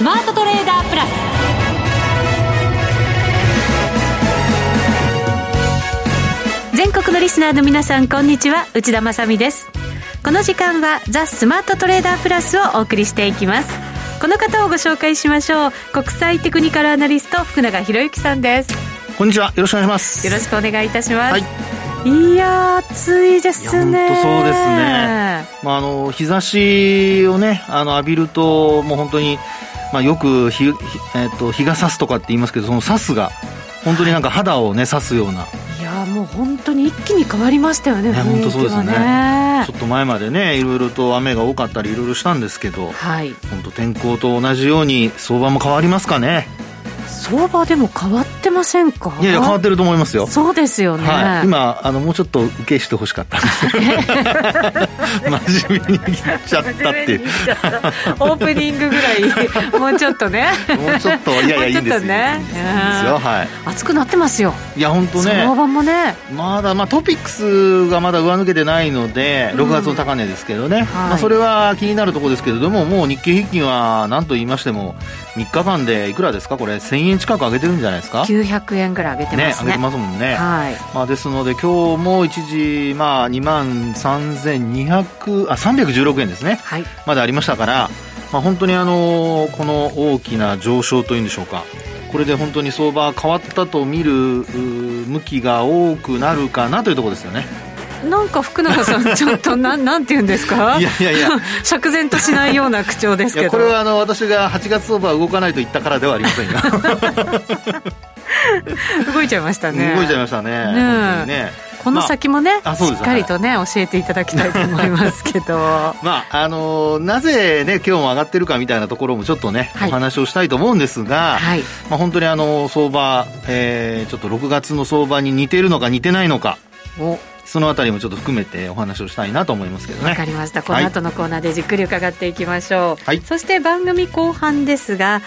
スマートトレーダープラス。全国のリスナーの皆さんこんにちは。内田まさです。この時間はザ・スマートトレーダープラスをお送りしていきます。この方をご紹介しましょう。国際テクニカルアナリスト福永博之さんです。こんにちは。よろしくお願いします。よろしくお願いいたします、はい。いや暑いですね。本当そうですね。まあ、あの、日差しをね、あの、浴びると、もう本当に、まあ、よく日、えっ、と、日が差すとかって言いますけど、その差すが、本当になんか肌をね、刺すような。いやもう本当に一気に変わりましたよね、ね本当そうですね。ちょっと前までね、いろいろと雨が多かったり、いろいろしたんですけど、はい、本当天候と同じように相場も変わりますかね。相場でも変わってませんか？いやいや変わってると思いますよ。そうですよね、はい、今あのもうちょっと受けしてほしかったんです。真面目に言っちゃったっていう。オープニングぐらい もうちょっとね。もうちょっといやいやいいんですよ。はい。熱くなってますよ。いや本当ね。相場もね。まだまあトピックスがまだ上抜けてないので6月の高値ですけどね、うん、まあ、それは気になるところですけれどももう日経平均は何と言いましても3日間でいくらですか？これ1000円近く上げてるんじゃないですか？900円ぐらい上げてますね。ね上げてますもんね、はい。まあ、ですので今日も一時、まあ、2万3200あ316円ですね、はい、までありましたから、まあ、本当にあのこの大きな上昇というんでしょうか。これで本当に相場変わったと見る向きが多くなるかなというところですよねなんか福永さん、ちょっとなんなんて言うんですか、いやいやいや、釈然としないような口調ですけど、これはあの私が8月相場は動かないと言ったからではありませんが、動いちゃいましたね、動いちゃいましたね、ね本当にね。この先もね、まあ、しっかりとね、教えていただきたいと思いますけど。まああのなぜね今日も上がってるかみたいなところもちょっとね、はい、お話をしたいと思うんですが、はい、まあ本当にあの相場、えー、ちょっと6月の相場に似てるのか似てないのかそのあたりもちょっと含めてお話をしたいなと思いますけどね。わかりました。この後のコーナーでじっくり伺っていきましょう、はい、そして番組後半ですが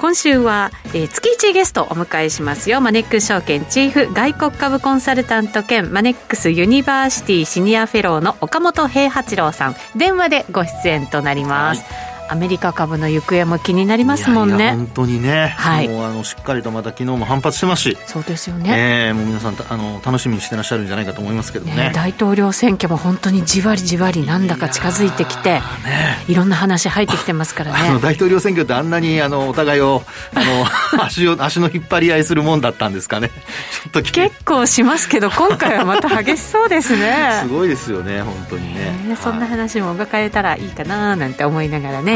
今週は、えー、月1ゲストお迎えしますよ。マネックス証券チーフ外国株コンサルタント兼マネックスユニバーシティシニアフェローの岡本平八郎さん。電話でご出演となります、はいアメリカ株の行方も気になりますもんね。本当にね、はい、もうあのしっかりとまた昨日も反発してます。しそうですよね、えー、もう皆さんあの楽しみにしてらっしゃるんじゃないかと思いますけどね、ね、大統領選挙も本当にじわりじわりなんだか近づいてきてい,、ろんな話入ってきてますからね。大統領選挙ってあんなにあのお互いをあの 足を足の引っ張り合いするもんだったんですかね。ちょっと結構しますけど今回はまた激しそうですね。すごいですよね本当にね、えー、そんな話も伺えたらいいかななんて思いながらね、は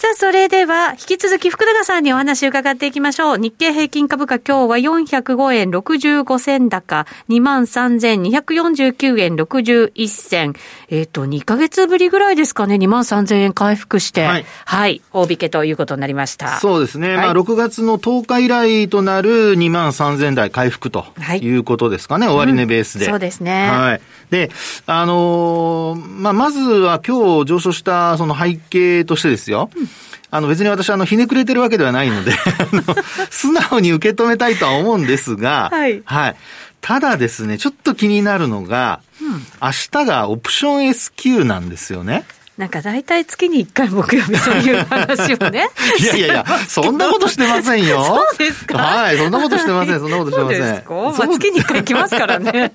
さあ、それでは、引き続き福永さんにお話伺っていきましょう。日経平均株価今日は405円65銭高、23,249円61銭。えっ、ー、と、2ヶ月ぶりぐらいですかね、23,000円回復して、はい、はい、大引けということになりました。そうですね。はい、まあ、6月の10日以来となる23,000台回復ということですかね、はい、終値ベースで、うん、そうですね。はい。で、あのー、まあ、まずは今日上昇したその背景としてですよ。うんあの別に私はあのひねくれてるわけではないので 素直に受け止めたいとは思うんですが、はい。はい。ただですね、ちょっと気になるのが、うん、明日がオプション S q なんですよね。なんか大体月に1回木曜日そういう話をね。いやいやいや、そんなことしてませんよ。そうですか？はい、そんなことしてません、そんなことしてません。そうですか？まあ月に1回来ますからね。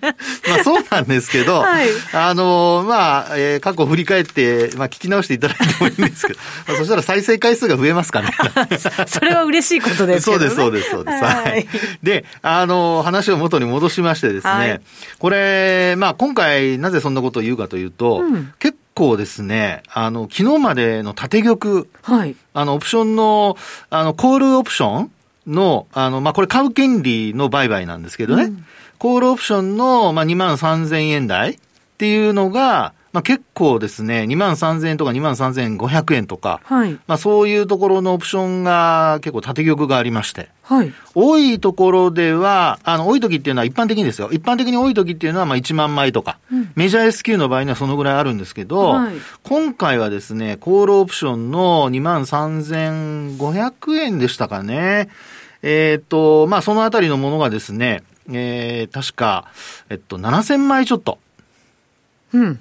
まあそうなんですけど、はい、あの、まあ、えー、過去振り返って、まあ聞き直していただいてもいいんですけど、まあ、そしたら再生回数が増えますからね。それは嬉しいことですね、そうです、そうです、そうです。はい。で、あの、話を元に戻しましてですね、はい、これ、まあ今回なぜそんなことを言うかというと、うん、結構ですね、あの、昨日までの縦玉、はい。あの、オプションの、あの、コールオプションの、あの、まあ、これ買う権利の売買なんですけどね、うん、コールオプションの、まあ、2万3000円台っていうのが、まあ結構ですね、2万3000円とか2万3500円とか、はい。まあそういうところのオプションが結構縦玉がありまして、はい。多いところでは、あの、多い時っていうのは一般的にですよ。一般的に多い時っていうのはまあ1万枚とか、メジャー S q の場合にはそのぐらいあるんですけど、はい今回はですね、コールオプションの2万3500円でしたかね。えっ、と、まあそのあたりのものがですね、えー、確か、えっと、7000枚ちょっと。うん。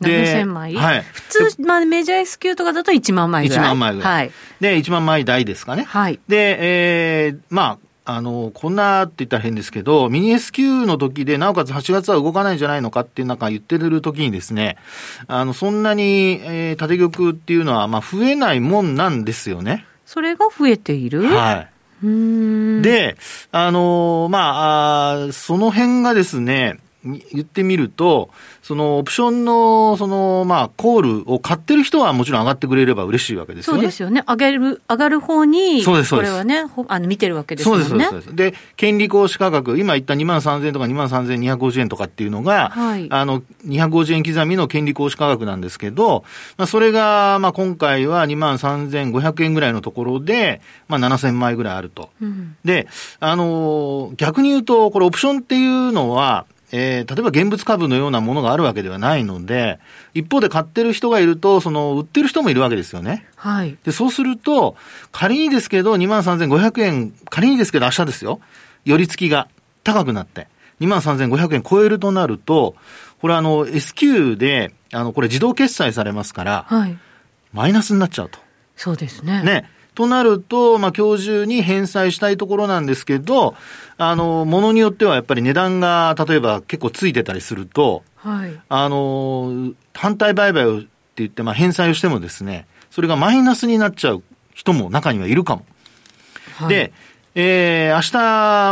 で7000枚？はい普通、まあ、メジャー S q とかだと1万枚ぐらい。1万枚ぐらいはい。で、1万枚台ですかね。はい。で、えー、まあ、あの、こんなって言ったら変ですけど、ミニ S q の時で、なおかつ8月は動かないんじゃないのかっていうなんか言ってる時にですね、あの、そんなに、えー、縦玉っていうのは、まあ、増えないもんなんですよね。それが増えている？はい。うーん。で、あのーまあその辺がですね、み言ってみると、そのオプションの、その、まあ、コールを買ってる人はもちろん上がってくれれば嬉しいわけですよそうね。ですよね。上げる、上がる方に、そうですこれはね、ほあの、見てるわけですもね。そうんです、そうです。で権利行使価格、今言った2万3000円とか2万3250円とかっていうのが、はいあの、250円刻みの権利行使価格なんですけど、まあ、それが、まあ、今回は2万3500円ぐらいのところで、まあ、7000枚ぐらいあると。うん。で、あのー逆に言うと、これオプションっていうのは、えー例えば現物株のようなものがあるわけではないので、一方で買ってる人がいると、その、売ってる人もいるわけですよね。はい。で、そうすると、仮にですけど、23,500円、仮にですけど明日ですよ。寄り付きが高くなって、23,500円超えるとなると、これあの、S q で、あの、これ自動決済されますから、はい。マイナスになっちゃうと。そうですね。。ね。となると、まあ、今日中に返済したいところなんですけど、あの、ものによってはやっぱり値段が、例えば結構ついてたりすると、はい。あの、反対売買をって言って、まあ、返済をしてもですね、それがマイナスになっちゃう人も中にはいるかも。はい、で、えー、明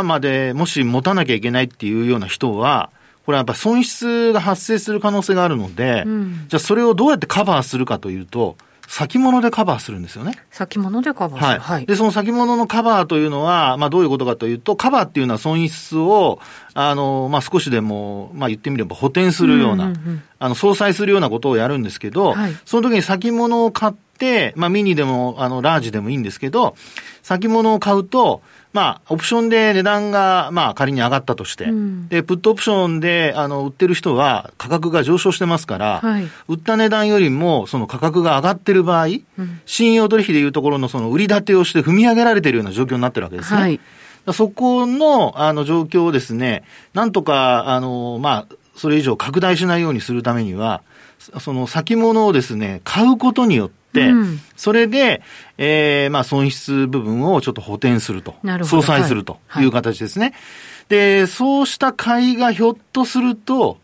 日までもし持たなきゃいけないっていうような人は、これはやっぱ損失が発生する可能性があるので、うんじゃあそれをどうやってカバーするかというと、先物でカバーするんですよね。先物でカバーすはい。る。はい。で、その先物のカバーというのは、まあどういうことかというと、カバーっていうのは損失を、あの、まあ少しでも、まあ言ってみれば補填するような、うんうんうんあの、相殺するようなことをやるんですけど、はいその時に先物を買って、まあミニでも、あの、ラージでもいいんですけど、先物を買うと、まあ、オプションで値段が、まあ、仮に上がったとして、うんで、プットオプションで、あの、売ってる人は価格が上昇してますから、はい売った値段よりも、その価格が上がってる場合、うん信用取引でいうところのその売り立てをして踏み上げられているような状況になってるわけですね。はい。そこの、あの、状況をですね、なんとか、あの、まあ、それ以上拡大しないようにするためには、そその先物をですね、買うことによって、うんそれで、えー、まあ、損失部分をちょっと補填すると。なるほど相殺するとはいいう形ですね。で、そうした買いがひょっとすると、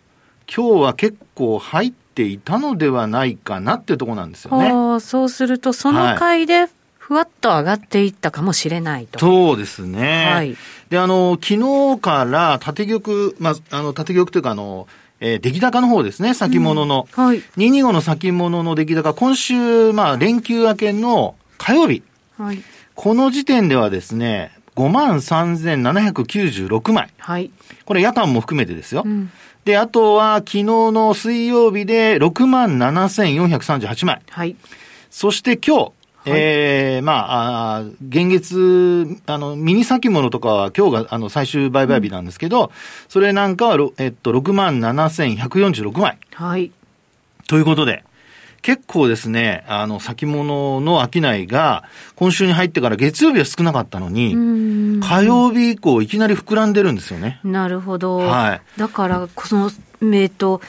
今日は結構入っていたのではないかなっていうところなんですよね。そうすると、その回で、ふわっと上がっていったかもしれないと。そうですね。はいで、あの、昨日から縦玉、まあ、あの、縦玉というか、あの、えー出来高の方ですね、先物の。はい。225の先物の出来高、今週、まあ、連休明けの火曜日、はい。この時点ではですね、53,796枚。はい。これ夜間も含めてですよ。うん。で、あとは昨日の水曜日で67,438枚。はい。そして今日、ええまあ、あー現月、あの、ミニ先物とかは今日が、あの、最終売買日なんですけど、それなんかはろ、えっと、67,146枚。はい。ということで、結構ですね、あの、先物の商いが、今週に入ってから月曜日は少なかったのに、うん。火曜日以降いきなり膨らんでるんですよね。なるほど。はいだから、その、えっと、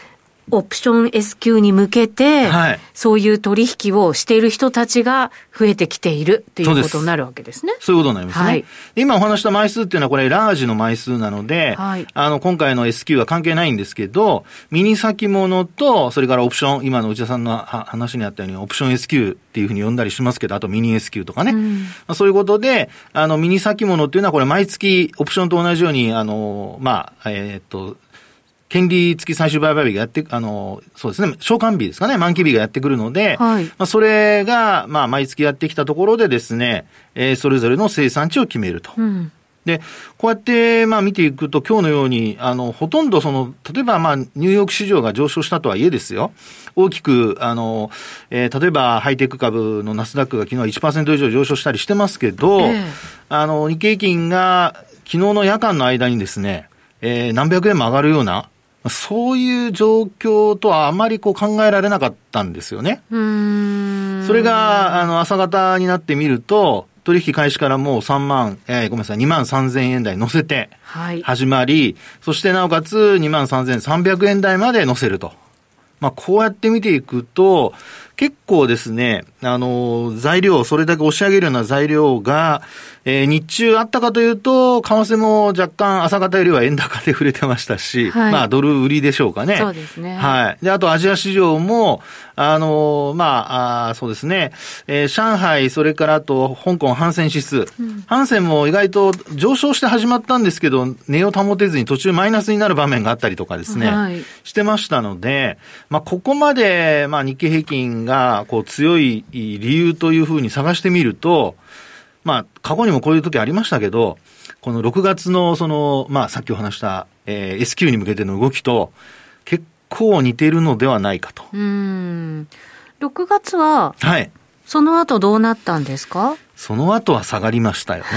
オプション S q に向けて、はいそういう取引をしている人たちが増えてきているといそうことになるわけですね。そういうことになりますね。はいで今お話した枚数っていうのはこれラージの枚数なので、はいあの、今回の S q は関係ないんですけど、ミニ先物と、それからオプション、今の内田さんのは話にあったように、オプション S q っていうふうに呼んだりしますけど、あとミニ S q とかね。うんまあそういうことで、あの、ミニ先物っていうのはこれ毎月、オプションと同じように、あの、まあ、えーっと、権利付き最終売買日がやって、あの、そうですね、償還日ですかね、満期日がやってくるので、はい。まあ、それが、まあ、毎月やってきたところでですね、えーそれぞれの生産地を決めると。うん。で、こうやって、まあ見ていくと今日のように、あの、ほとんどその、例えばまあニューヨーク市場が上昇したとはいえですよ、大きく、あの、えー、例えばハイテク株のナスダックが昨日は1%以上上昇したりしてますけど、えー、あの、日経平均が昨日の夜間の間にですね、えー、何百円も上がるような、そういう状況とはあまりこう考えられなかったんですよね。それが、あの、朝方になってみると、取引開始からもう3万、えー、ごめんなさい、2万3000円台乗せて、始まり、はい、そしてなおかつ2万3300円台まで乗せると。まあ、こうやって見ていくと、結構ですね、あの、材料、それだけ押し上げるような材料が、えー、日中あったかというと、為替も若干朝方よりは円高で触れてましたし、はい、まあドル売りでしょうかね。そうですね。はい。で、あとアジア市場も、あの、まあ、あそうですね、えー、上海、それからあと香港、ハンセン指数。うん、ハンセンも意外と上昇して始まったんですけど、値を保てずに途中マイナスになる場面があったりとかですね、はい、してましたので、まあ、ここまで、まあ、日経平均が、こう、強い理由というふうに探してみると、まあ、過去にもこういう時ありましたけど、この6月のその、まあ、さっきお話した、えー、S q に向けての動きと、結構似ているのではないかと。うん。6月は、はい。その後どうなったんですか？その後は下がりましたよね。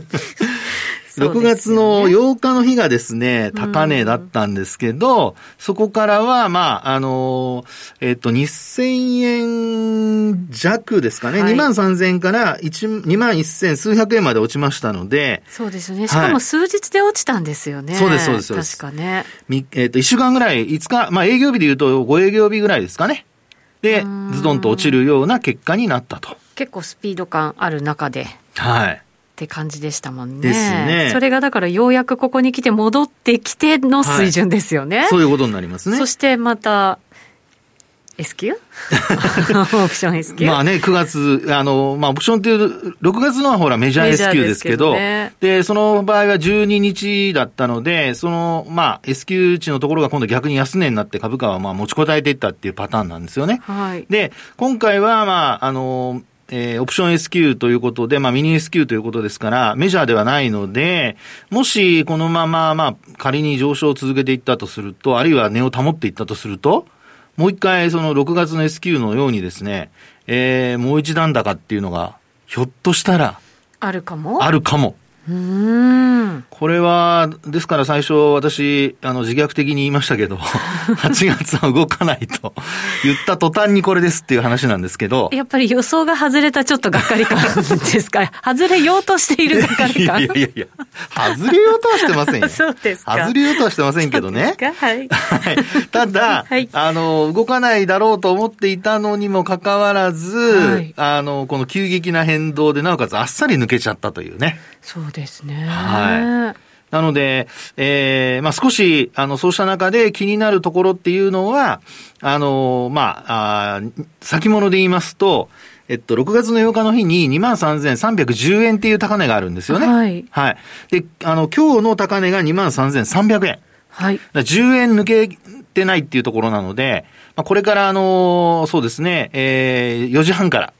6月の8日の日がですね、高値だったんですけど、そこからは、まあ、あの、えっと、2000円弱ですかね。はい、2万3000円から2万1000数百円まで落ちましたので。そうですね。しかも数日で落ちたんですよね。そうです、そうです、そうです。確かね。えっと、1週間ぐらい、5日、まあ、営業日で言うと5営業日ぐらいですかね。で、ズドンと落ちるような結果になったと。結構スピード感ある中で。はい。って感じでしたもんね。ですね。それがだからようやくここに来て戻ってきての水準ですよね。はい、そういうことになりますね。そしてまた、S q オプション S q まあね、9月、あの、まあ、オプションっていう、6月のはほらメジャー S q ですけど、で、ね、その場合は12日だったので、その、まあ、S q 値のところが今度逆に安値になって株価はまあ持ちこたえていったっていうパターンなんですよね。はい。で、今回はまあ、あの、えー、オプション S q ということで、まあミニ S q ということですから、メジャーではないので、もしこのまま、まあ仮に上昇を続けていったとすると、あるいは値を保っていったとすると、もう一回その6月の S q のようにですね、えー、もう一段高っていうのが、ひょっとしたら、あるかもあるかも。これは、ですから最初私、あの、自虐的に言いましたけど、8月は動かないと言った途端にこれですっていう話なんですけど。やっぱり予想が外れたちょっとがっかり感ですか？外れようとしているがっかり感？いやいやいや、外れようとはしてませんよ。そうですか。外れようとはしてませんけどね。はい。はい。ただ、はい、あの、動かないだろうと思っていたのにもかかわらず、はい、あの、この急激な変動でなおかつあっさり抜けちゃったというね。そうですね。はい。なので、えー、まあ少し、あの、そうした中で気になるところっていうのは、あの、まあ、あ先物で言いますと、えっと、6月の8日の日に23,310円っていう高値があるんですよね。はい。はい。で、あの、今日の高値が23,300円。はい。10円抜けてないっていうところなので、まあ、これからあの、そうですね、えー、4時半から、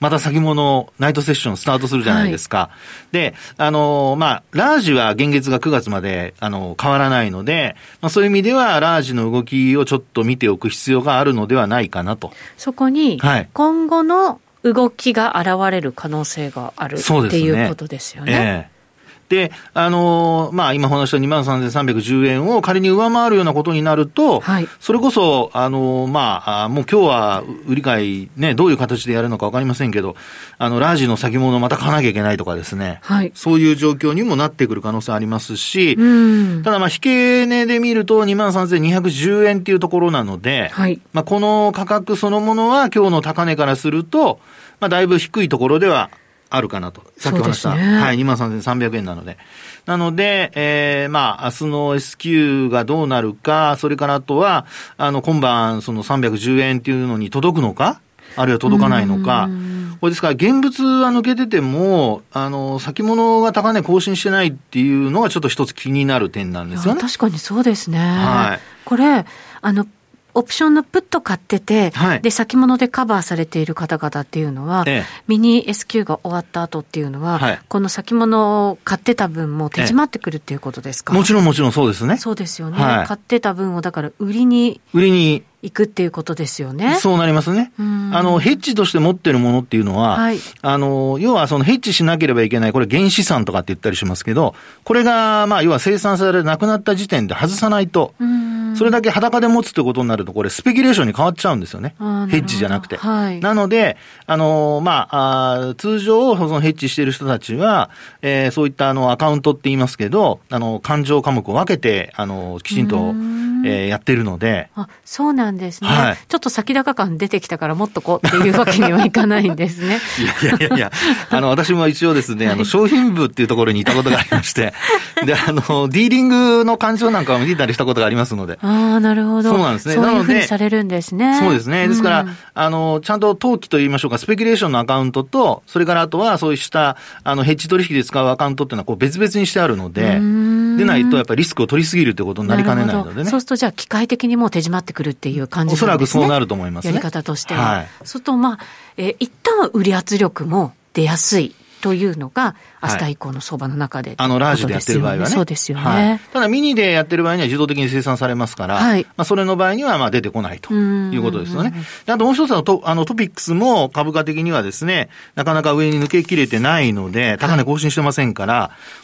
また先物ナイトセッションスタートするじゃないですか。はい、で、あの、まあ、ラージは現月が9月まで、あの、変わらないので、まあ、そういう意味では、ラージの動きをちょっと見ておく必要があるのではないかなと。そこに、今後の動きが現れる可能性がある、ね、っていうことですよね。ええで、あのー、まあ、今話した23,310円を仮に上回るようなことになると、はい、それこそ、あのー、まあ、もう今日は売り買い、ね、どういう形でやるのかわかりませんけど、あの、ラージの先物をまた買わなきゃいけないとかですね、はい、そういう状況にもなってくる可能性ありますし、ただ、まあ、引け値で見ると23,210円っていうところなので、はい、まあ、この価格そのものは今日の高値からすると、まあ、だいぶ低いところではあるかなと。さっきお話した。ね、はい、23,300円なので。なので、えー、まあ、明日の S q がどうなるか、それからあとは、あの、今晩、その310円っていうのに届くのか、あるいは届かないのか。これですから、現物は抜けてても、あの、先物が高値更新してないっていうのがちょっと一つ気になる点なんですよね。確かにそうですね。はい。これ、あの、オプションのプット買ってて、はい。で、先物でカバーされている方々っていうのは、ええ。ミニ S q が終わった後っていうのは、はい。この先物を買ってた分も手締まってくるっていうことですか、もちろんもちろんそうですね。そうですよね、はい。買ってた分をだから売りに売りに、行くっていうことですよね。そうなりますね。うん。あの、ヘッジとして持ってるものっていうのは、はい。あの、要はそのヘッジしなければいけない、これ原資産とかって言ったりしますけど、これが、まあ、要は生産されなくなった時点で外さないと、うん。それだけ裸で持つってことになると、これスペキュレーションに変わっちゃうんですよね。ヘッジじゃなくて。はい。なので、あの、まあ、あー通常、そのヘッジしている人たちは、えーそういったあの、アカウントって言いますけど、あの、勘定科目を分けて、あの、きちんとえーやってるので、あそうなんですね、はい。ちょっと先高感出てきたからもっとこうっていうわけにはいかないんですね。いやいやいや。いや、あの、私も一応ですね、あの、商品部っていうところにいたことがありまして、で、あの、ディーリングの干渉なんかを見てたりしたことがありますので、ああ、なるほど。そうなんですね。そういうふうにされるんですね。そうですね。ですから、うんあの、ちゃんと登記と言いましょうか、スペキュレーションのアカウントと、それからあとはそうした、あの、ヘッジ取引で使うアカウントっていうのは、こう、別々にしてあるので、んでないと、やっぱりリスクを取りすぎるってことになりかねないのでねそう。すると、じゃあ、機械的にもう手締まってくるっていう感じですね。おそらくそうなると思いますねやり方としては。はいそうすると、まあ、えー一旦は売り圧力も出やすいというのが、明日以降の相場の中で、あの、ラージでやってる場合はね。そうですよね。はいただ、ミニでやってる場合には自動的に生産されますから、はいまあ、それの場合には、まあ、出てこないとうんいうことですよね。であともう一つのトあのトピックスも株価的にはですね、なかなか上に抜けきれてないので、高値更新してませんから、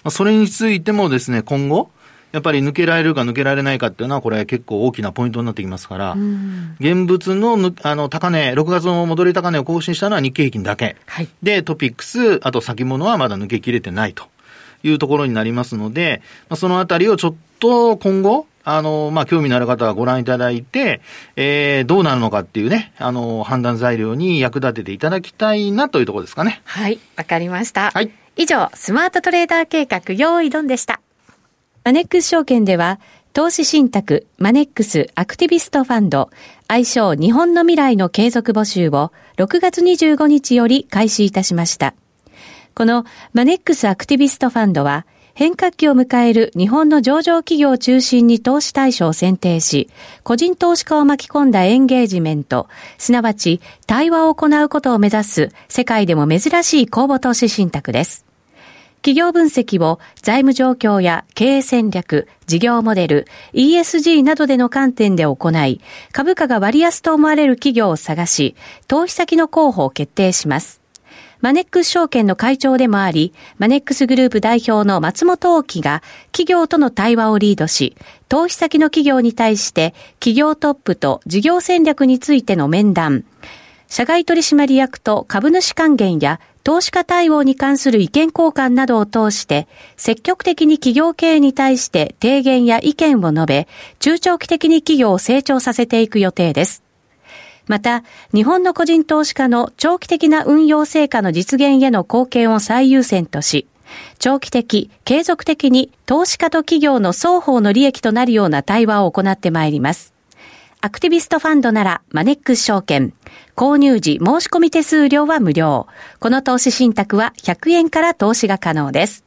まあ、それについてもですね、今後、やっぱり抜けられるか抜けられないかっていうのは、これ結構大きなポイントになってきますから、うん現物のぬあの高値、6月の戻り高値を更新したのは日経平均だけ。はい。で、トピックス、あと先物はまだ抜けきれてないというところになりますので、まあ、そのあたりをちょっと今後、あの、まあ、興味のある方はご覧いただいて、えー、どうなるのかっていうね、あの、判断材料に役立てていただきたいなというところですかね。はい、わかりました。はい以上、スマートトレーダー計画、用意ドンでした。マネックス証券では、投資信託、マネックスアクティビストファンド、愛称日本の未来の継続募集を6月25日より開始いたしました。このマネックスアクティビストファンドは、変革期を迎える日本の上場企業を中心に投資対象を選定し、個人投資家を巻き込んだエンゲージメント、すなわち対話を行うことを目指す世界でも珍しい公募投資信託です。企業分析を財務状況や経営戦略、事業モデル、ESG などでの観点で行い、株価が割安と思われる企業を探し、投資先の候補を決定します。マネックス証券の会長でもあり、マネックスグループ代表の松本大樹が企業との対話をリードし、投資先の企業に対して企業トップと事業戦略についての面談、社外取締役と株主還元や投資家対応に関する意見交換などを通して、積極的に企業経営に対して提言や意見を述べ、中長期的に企業を成長させていく予定です。また、日本の個人投資家の長期的な運用成果の実現への貢献を最優先とし、長期的、継続的に投資家と企業の双方の利益となるような対話を行ってまいります。アクティビストファンドならマネックス証券。購入時申し込み手数料は無料。この投資信託は100円から投資が可能です。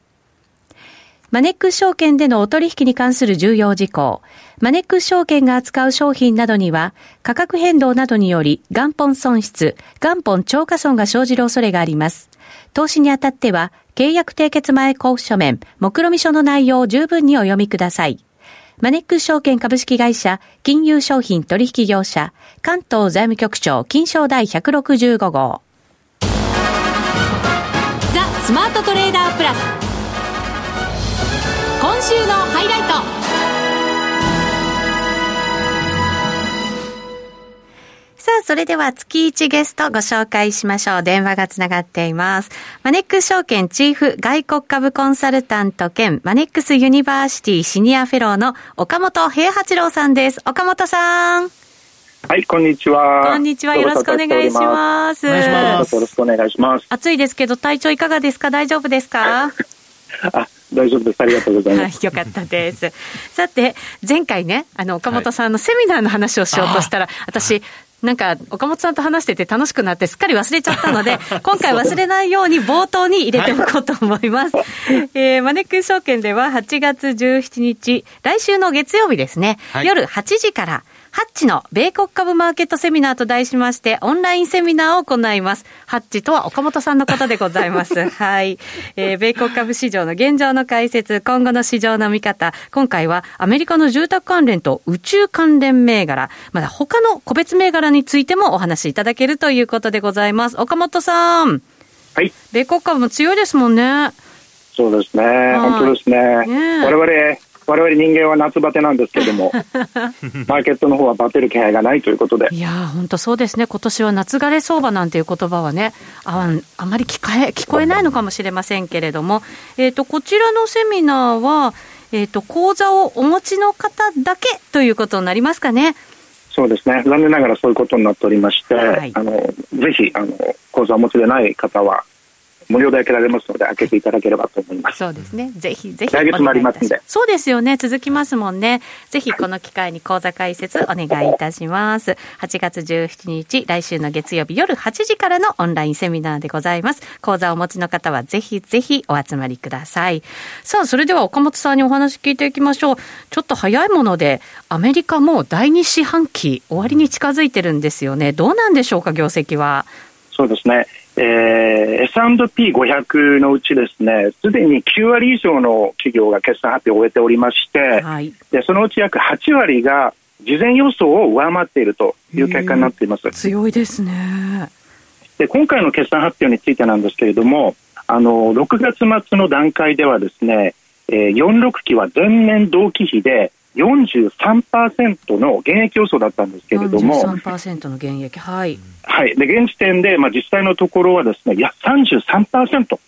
マネックス証券でのお取引に関する重要事項。マネックス証券が扱う商品などには、価格変動などにより元本損失、元本超過損が生じる恐れがあります。投資にあたっては、契約締結前交付書面、目論見書の内容を十分にお読みください。マネックス証券株式会社、金融商品取引業者、関東財務局長、金賞第165号。ザ・スマートトレーダープラス。今週のハイライト。さあ、それでは月1ゲストご紹介しましょう。電話がつながっています。マネックス証券チーフ外国株コンサルタント兼マネックスユニバーシティシニアフェローの岡本平八郎さんです。岡本さん。はい、こんにちは。こんにちは。よろしくお願いします。お願いしますよろしくお願いします。暑いですけど、体調いかがですか？大丈夫ですか？あ、大丈夫です。ありがとうございます。はい、よかったです。さて、前回ね、あの、岡本さんのセミナーの話をしようとしたら、私、なんか、岡本さんと話してて楽しくなってすっかり忘れちゃったので、今回忘れないように冒頭に入れておこうと思います。えーマネックス証券では8月17日、来週の月曜日ですね、はい。夜8時から、ハッチの米国株マーケットセミナーと題しまして、オンラインセミナーを行います。ハッチとは岡本さんのことでございます。はい。えー、米国株市場の現状の解説、今後の市場の見方、今回はアメリカの住宅関連と宇宙関連銘柄、まだ他の個別銘柄についてもお話しいただけるということでございます。岡本さん。はい。米国株も強いですもんね。そうですね。本当ですね。ね我々、我々人間は夏バテなんですけども、マーケットの方はバテる気配がないということで。いや本当そうですね、今年は夏枯れ相場なんていう言葉はね、ああまり聞かえ聞こえないのかもしれませんけれども、えーと、こちらのセミナーは、えーと、講座をお持ちの方だけということになりますかね。そうですね残念ながらそういうことになっておりまして、はい、あのぜひあの講座をお持ちでない方は無料で開けられますので、開けていただければと思います。そうですね。ぜひぜひ。来月もありますんで。そうですよね。続きますもんね。ぜひこの機会に講座解説お願いいたします。8月17日、来週の月曜日夜8時からのオンラインセミナーでございます。講座をお持ちの方はぜひぜひお集まりください。さあ、それでは岡本さんにお話聞いていきましょう。ちょっと早いもので、アメリカも第2四半期終わりに近づいてるんですよね。どうなんでしょうか、業績は。そうですね。えー、S&P500 のうちですね、すでに9割以上の企業が決算発表を終えておりまして、はい、でそのうち約8割が事前予想を上回っているという結果になっています。強いですね。で、今回の決算発表についてなんですけれども、あの、6月末の段階ではですね、えー、46期は前年同期比で43%の減益予想だったんですけれども、43%の減益、はい。はい、で現時点で、まあ、実際のところはですね、いや、33%。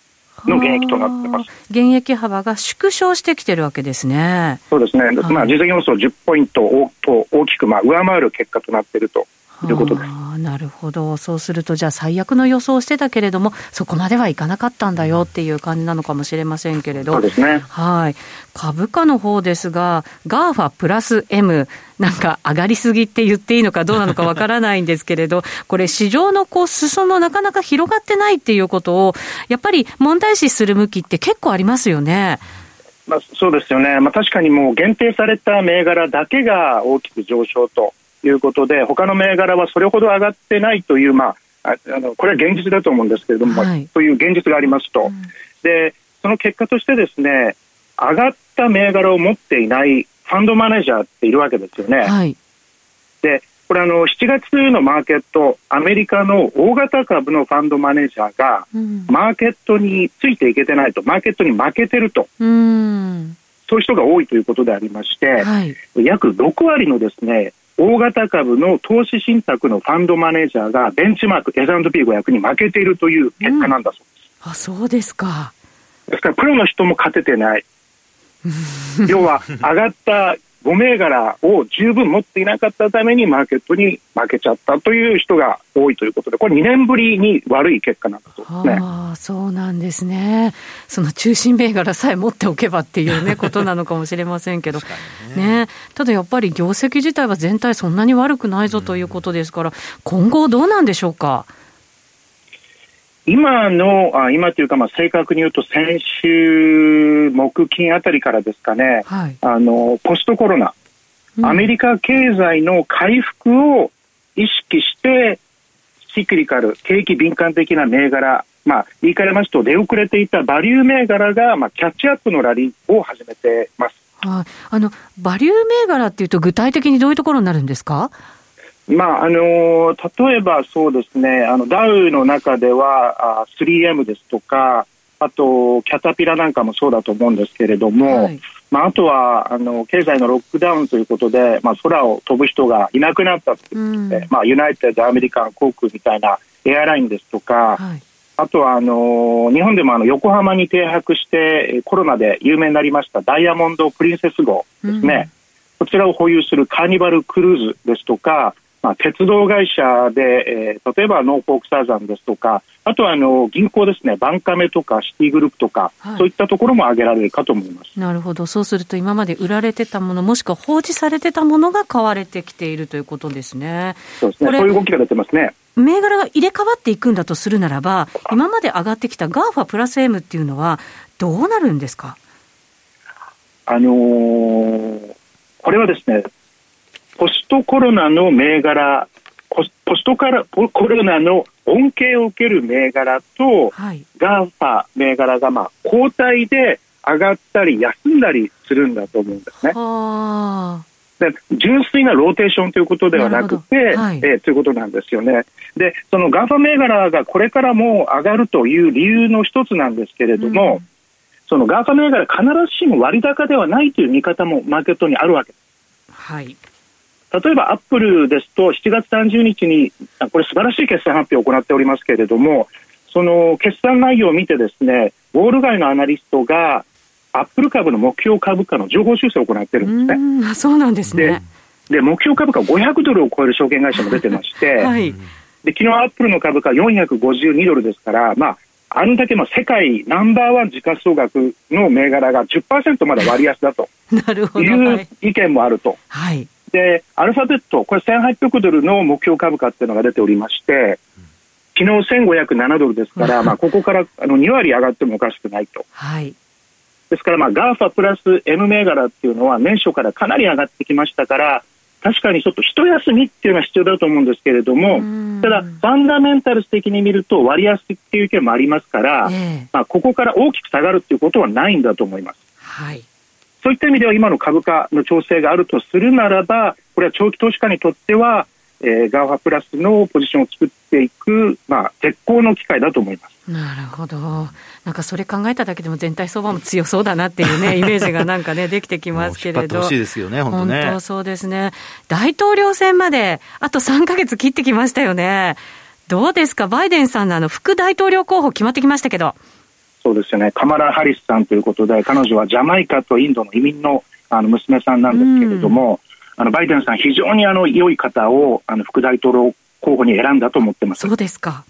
の減益となってます。減益幅が縮小してきてるわけですね。そうですね。はい、まあ、事前予想10ポイントを大きく、まあ、上回る結果となっているということです。なるほど。そうすると、じゃあ最悪の予想をしてたけれども、そこまではいかなかったんだよっていう感じなのかもしれませんけれど。そうですね。はい。株価の方ですが、ガーファプラス M、なんか上がりすぎって言っていいのかどうなのかわからないんですけれど、これ市場のこう裾のなかなか広がってないっていうことを、やっぱり問題視する向きって結構ありますよね。まあ、そうですよね、まあ、確かにもう限定された銘柄だけが大きく上昇ということで、他の銘柄はそれほど上がってないという、まあ、あのこれは現実だと思うんですけれども、はい、そういう現実がありますと、うん、でその結果としてですね上がった銘柄を持っていないファンドマネージャーっているわけですよね。はい、でこれあの7月のマーケットアメリカの大型株のファンドマネージャーが、うん、マーケットについていけてないと。マーケットに負けてると。うん。そういう人が多いということでありまして、はい、約6割のですね大型株の投資信託のファンドマネージャーがベンチマーク S&P500 に負けているという結果なんだそうです。うん、あそうですか。ですからプロの人も勝ててない。要は上がった5銘柄を十分持っていなかったためにマーケットに負けちゃったという人が多いということで、これ2年ぶりに悪い結果なんだそうですね。あそうなんですね。その中心銘柄さえ持っておけばっていうね、ことなのかもしれませんけど。ね、ね、ただやっぱり業績自体は全体そんなに悪くないぞということですから、今後どうなんでしょうか？今の、あ今というか、まあ、正確に言うと、先週木金あたりからですかね、はい、あのポストコロナ、うん、アメリカ経済の回復を意識して、シクリカル、景気敏感的な銘柄、まあ、言い換えますと、出遅れていたバリュー銘柄が、まあ、キャッチアップのラリーを始めてます。はい、あのバリュー銘柄っていうと、具体的にどういうところになるんですか？まああの例えばそうですねあのダウの中ではあ 3M ですとかあとキャタピラなんかもそうだと思うんですけれども、はい、まあ、あとはあの経済のロックダウンということで、まあ、空を飛ぶ人がいなくなったということで、まあ、ユナイテッドアメリカン航空みたいなエアラインですとか、はい、あとはあの日本でもあの横浜に停泊してコロナで有名になりましたダイヤモンド・プリンセス号ですね、うん、こちらを保有するカーニバル・クルーズですとかまあ、鉄道会社で、えー、例えばノーフォークサーザンですとか、あとはあの銀行ですね、バンカメとかシティグループとか、はい、そういったところも挙げられるかと思います。なるほど、そうすると今まで売られてたもの、もしくは放置されてたものが買われてきているということですね。そうですね、そういう動きが出てますね。銘柄が入れ替わっていくんだとするならば、今まで上がってきた GAFA プラス M っていうのは、どうなるんですか？あのー、これはですね、ポストコロナの銘柄、ポストカラコロナの恩恵を受ける銘柄と、はい、 GAFA 銘柄がまあ交代で上がったり休んだりするんだと思うんですね。で純粋なローテーションということではなくて、はい、えー、ということなんですよね。で、その GAFA 銘柄がこれからも上がるという理由の一つなんですけれども、うん、その GAFA 銘柄必ずしも割高ではないという見方もマーケットにあるわけです。はい。例えばアップルですと7月30日にこれ素晴らしい決算発表を行っておりますけれどもその決算内容を見てですねウォール街のアナリストがアップル株の目標株価の情報修正を行っているんですね。あそうなんですね。で目標株価500ドルを超える証券会社も出てまして、はい、で昨日アップルの株価452ドルですから、まあ、あんだけまあ世界ナンバーワン時価総額の銘柄が10%まだ割安だと いう意見もあると。はい、でアルファベット、これ1800ドルの目標株価っていうのが出ておりまして、昨日1507ドルですから、まあ、ここからあの2割上がってもおかしくないと。はいですから、まあ、ガーファプラス M 銘柄っていうのは年初からかなり上がってきましたから、確かにちょっと一休みっていうのは必要だと思うんですけれども、ただ、ファンダメンタルス的に見ると割安っていう意見もありますから、えー、まあ、ここから大きく下がるっていうことはないんだと思います。はい。そういった意味では今の株価の調整があるとするならば、これは長期投資家にとっては、えー、 GAFA プラスのポジションを作っていく、まあ、絶好の機会だと思います。なるほど。なんかそれ考えただけでも全体相場も強そうだなっていうね、イメージがなんかね、できてきますけれど。しいですよね、本当ね。本当そうですね。大統領選まであと3か月切ってきましたよね。どうですか、バイデンさんのあの副大統領候補決まってきましたけど。そうですよね。カマラ・ハリスさんということで、彼女はジャマイカとインドの移民のあの娘さんなんですけれども、あのバイデンさん非常にあの良い方をあの副大統領候補に選んだと思ってます。そうですか。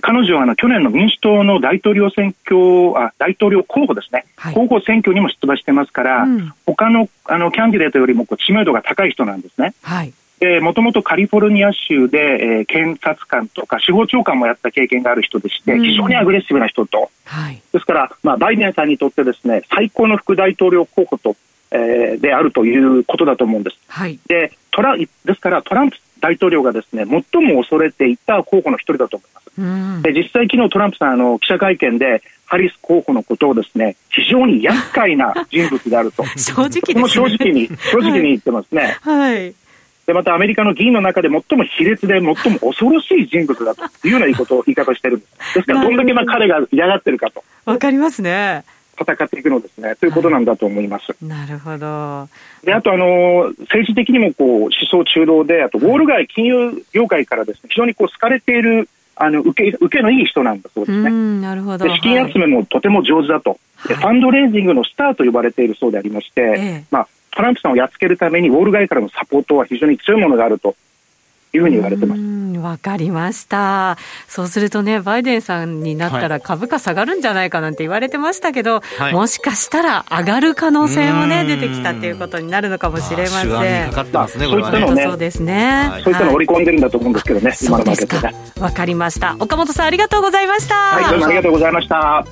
彼女はあの去年の民主党の大統領選挙あ大統領候補ですね、はい、候補選挙にも出馬してますから、うん、他のあのキャンディデートよりもこう知名度が高い人なんですね。はいもともとカリフォルニア州で、えー、検察官とか司法長官もやった経験がある人でして、うん、非常にアグレッシブな人と、はい、ですから、まあ、バイデンさんにとってですね最高の副大統領候補と、えー、であるということだと思うんです。はい、でトラですからトランプ大統領がですね最も恐れていた候補の一人だと思います。で実際、昨日トランプさんあの記者会見でハリス候補のことをですね非常に厄介な人物であると。正直ね、正直に正直に言ってますね。はい、でまたアメリカの議員の中で最も卑劣で最も恐ろしい人物だというような言いこと言い方をしてるんです。ですからどんだけまあ彼が嫌がってるかと。わかりますね。戦っていくのですねということなんだと思います。はい、なるほど。であとあの政治的にもこう思想中道であとウォール街金融業界からですね非常にこう好かれているあの受け受けのいい人なんだそうですね。なるほど資金集めもとても上手だと、はい、ファンドレイジングのスターと呼ばれているそうでありまして、ええ、まあ、トランプさんをやっつけるためにウォール街からのサポートは非常に強いものがあるというふうに言われてます。わかりました。そうするとね、バイデンさんになったら株価下がるんじゃないかなんて言われてましたけど、はい、もしかしたら上がる可能性もね、出てきたっていうことになるのかもしれません。まあ、かかってますね、これはね。そうですね。はい、そういったの織り込んでるんだと思うんですけどね、今のマーケットね。わかりました。岡本さんありがとうございました。はい、どうもありがとうございました。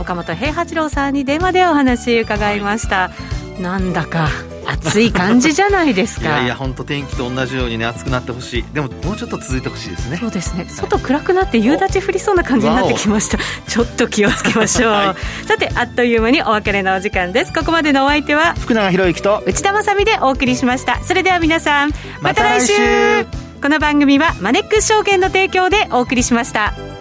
岡本平八郎さんに電話でお話伺いました。なんだか暑い感じじゃないですか。いやいや本当天気と同じようにね暑くなってほしい。でももうちょっと続いてほしいですね。そうですね。外暗くなって夕立降りそうな感じになってきました。ちょっと気をつけましょう、はい、さてあっという間にお別れのお時間です。ここまでのお相手は福永博之と内田まさでお送りしました。それでは皆さんまた来週,、この番組はマネックス証券の提供でお送りしました